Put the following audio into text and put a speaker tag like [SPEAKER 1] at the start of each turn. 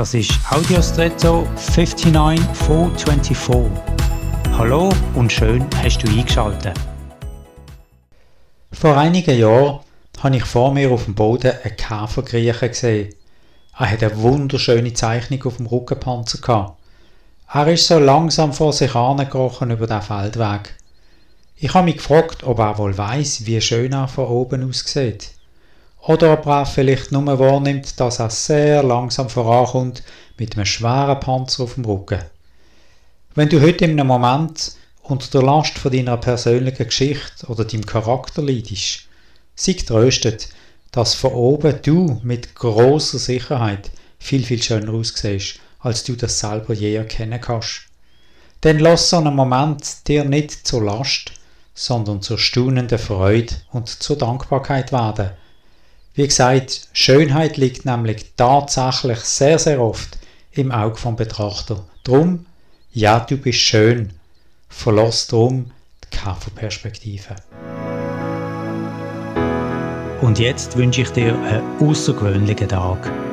[SPEAKER 1] Das ist Audiostretto 59424. Hallo und schön hast du eingeschaltet. Vor einigen Jahren habe ich vor mir auf dem Boden einen Käfer kriechen gesehen. Er hat eine wunderschöne Zeichnung auf dem Rückenpanzer. Er ist so langsam vor sich angekrochen über den Feldweg. Ich habe mich gefragt, ob er wohl weiß, wie schön er von oben aussieht. Oder ob er vielleicht nur wahrnimmt, dass er sehr langsam vorankommt mit einem schweren Panzer auf dem Rücken. Wenn du heute in einem Moment unter der Last von deiner persönlichen Geschichte oder deinem Charakter leidest, sei tröstet, dass von oben du mit großer Sicherheit viel, viel schöner aussiehst, als du das selber je erkennen kannst. Denn lass so einen Moment dir nicht zur Last, sondern zur staunenden Freude und zur Dankbarkeit werden. Wie gesagt, Schönheit liegt nämlich tatsächlich sehr, sehr oft im Auge vom Betrachter. Drum, ja, du bist schön. Verlass drum die Käferperspektive. Und jetzt wünsche ich dir einen außergewöhnlichen Tag.